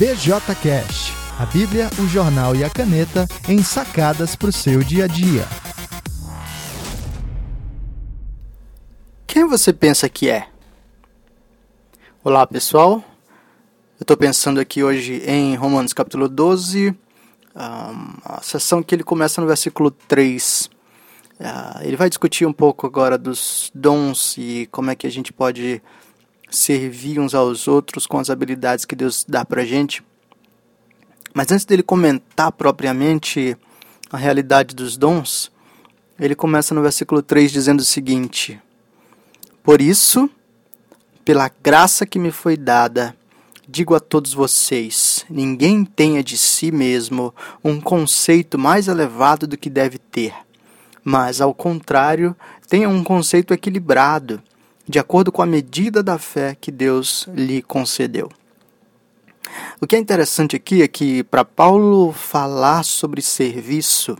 BJ a Bíblia, o jornal e a caneta em sacadas para o seu dia a dia. Quem você pensa que é? Olá pessoal, eu estou pensando aqui hoje em Romanos capítulo 12, a sessão que ele começa no versículo 3. Uh, ele vai discutir um pouco agora dos dons e como é que a gente pode servir uns aos outros com as habilidades que Deus dá para a gente. Mas antes dele comentar propriamente a realidade dos dons, ele começa no versículo 3 dizendo o seguinte: Por isso, pela graça que me foi dada, digo a todos vocês: ninguém tenha de si mesmo um conceito mais elevado do que deve ter, mas, ao contrário, tenha um conceito equilibrado, de acordo com a medida da fé que Deus lhe concedeu. O que é interessante aqui é que, para Paulo falar sobre serviço,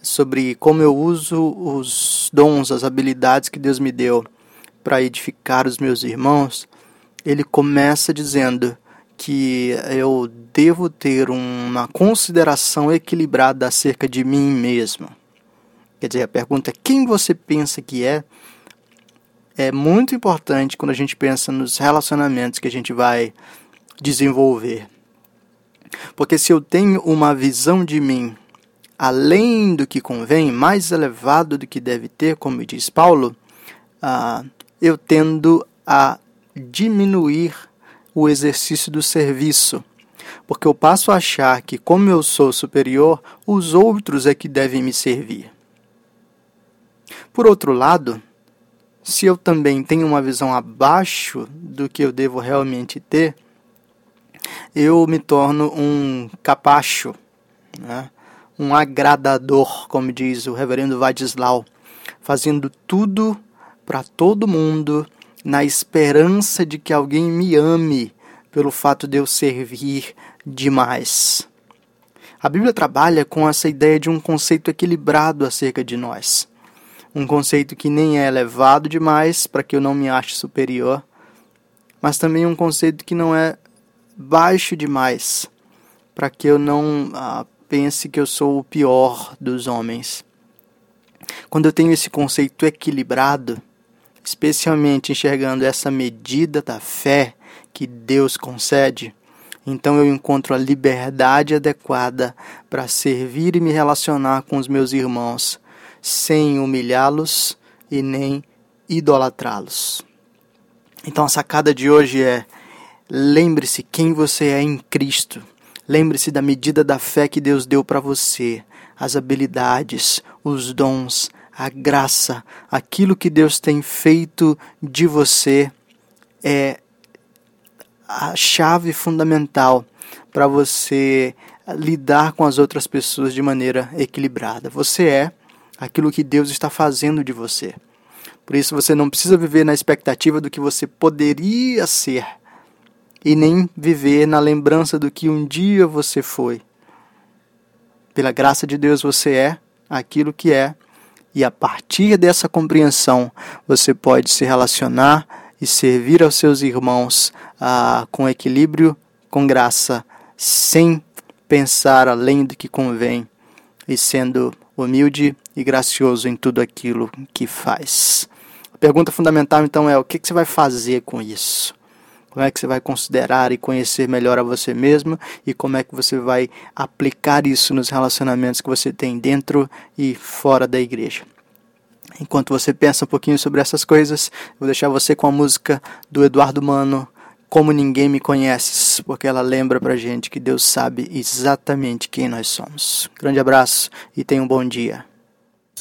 sobre como eu uso os dons, as habilidades que Deus me deu para edificar os meus irmãos, ele começa dizendo que eu devo ter uma consideração equilibrada acerca de mim mesmo. Quer dizer, a pergunta é quem você pensa que é é muito importante quando a gente pensa nos relacionamentos que a gente vai desenvolver. Porque se eu tenho uma visão de mim além do que convém, mais elevado do que deve ter, como diz Paulo, uh, eu tendo a diminuir o exercício do serviço. Porque eu passo a achar que, como eu sou superior, os outros é que devem me servir. Por outro lado, se eu também tenho uma visão abaixo do que eu devo realmente ter, eu me torno um capacho, né? um agradador, como diz o reverendo Vadislau, fazendo tudo para todo mundo na esperança de que alguém me ame pelo fato de eu servir demais. A Bíblia trabalha com essa ideia de um conceito equilibrado acerca de nós. Um conceito que nem é elevado demais para que eu não me ache superior, mas também um conceito que não é baixo demais para que eu não ah, pense que eu sou o pior dos homens. Quando eu tenho esse conceito equilibrado, especialmente enxergando essa medida da fé que Deus concede, então eu encontro a liberdade adequada para servir e me relacionar com os meus irmãos, sem humilhá-los e nem idolatrá-los. Então a sacada de hoje é Lembre-se quem você é em Cristo. Lembre-se da medida da fé que Deus deu para você, as habilidades, os dons, a graça, aquilo que Deus tem feito de você é a chave fundamental para você lidar com as outras pessoas de maneira equilibrada. Você é aquilo que Deus está fazendo de você. Por isso você não precisa viver na expectativa do que você poderia ser e nem viver na lembrança do que um dia você foi. Pela graça de Deus você é aquilo que é, e a partir dessa compreensão você pode se relacionar e servir aos seus irmãos ah, com equilíbrio, com graça, sem pensar além do que convém e sendo humilde e gracioso em tudo aquilo que faz. A pergunta fundamental então é: o que, você vai fazer com isso? Como é que você vai considerar e conhecer melhor a você mesmo e como é que você vai aplicar isso nos relacionamentos que você tem dentro e fora da igreja. Enquanto você pensa um pouquinho sobre essas coisas, vou deixar você com a música do Eduardo Mano, Como Ninguém Me Conheces, porque ela lembra pra gente que Deus sabe exatamente quem nós somos. Grande abraço e tenha um bom dia.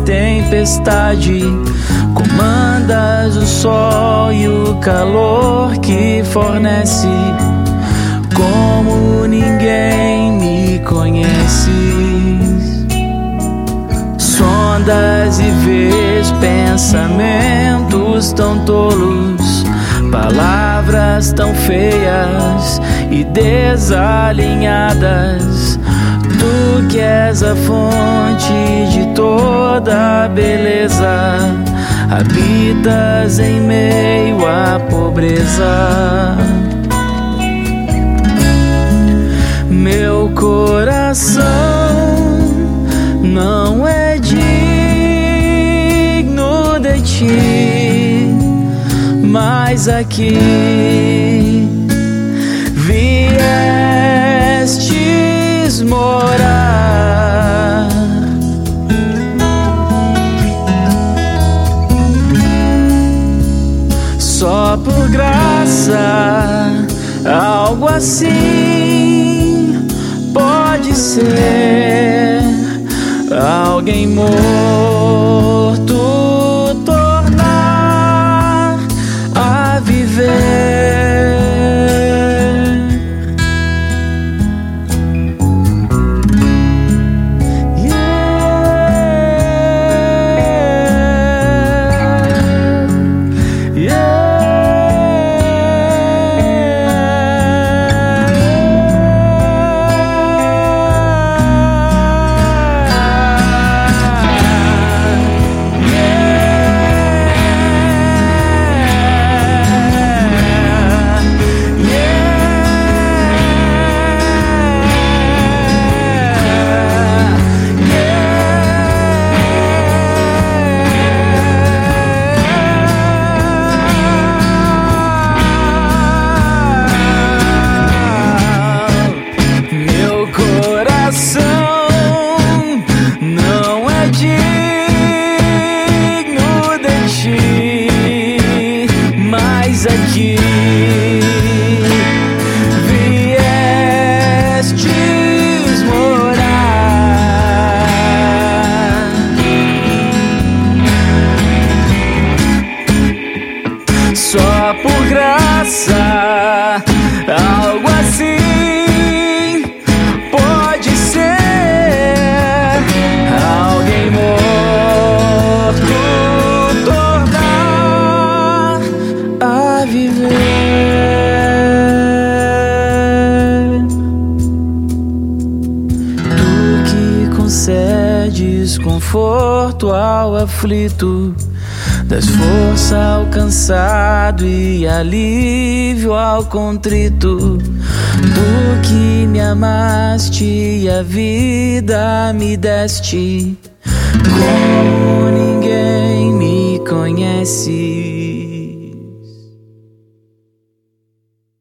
tempestade. Comandas o sol e o calor que fornece, como ninguém me conhece. Sondas e vês pensamentos tão tolos, palavras tão feias e desalinhadas. Tu que és a fonte de toda beleza, habitas em meio à pobreza. Meu coração não é digno de ti, mas aqui Por graça, algo assim pode ser. Alguém morto aqui viestes morar. Só por graça, conforto ao aflito, das força ao cansado e alívio ao contrito. Tu que me amaste e a vida me deste, como ninguém me conhece.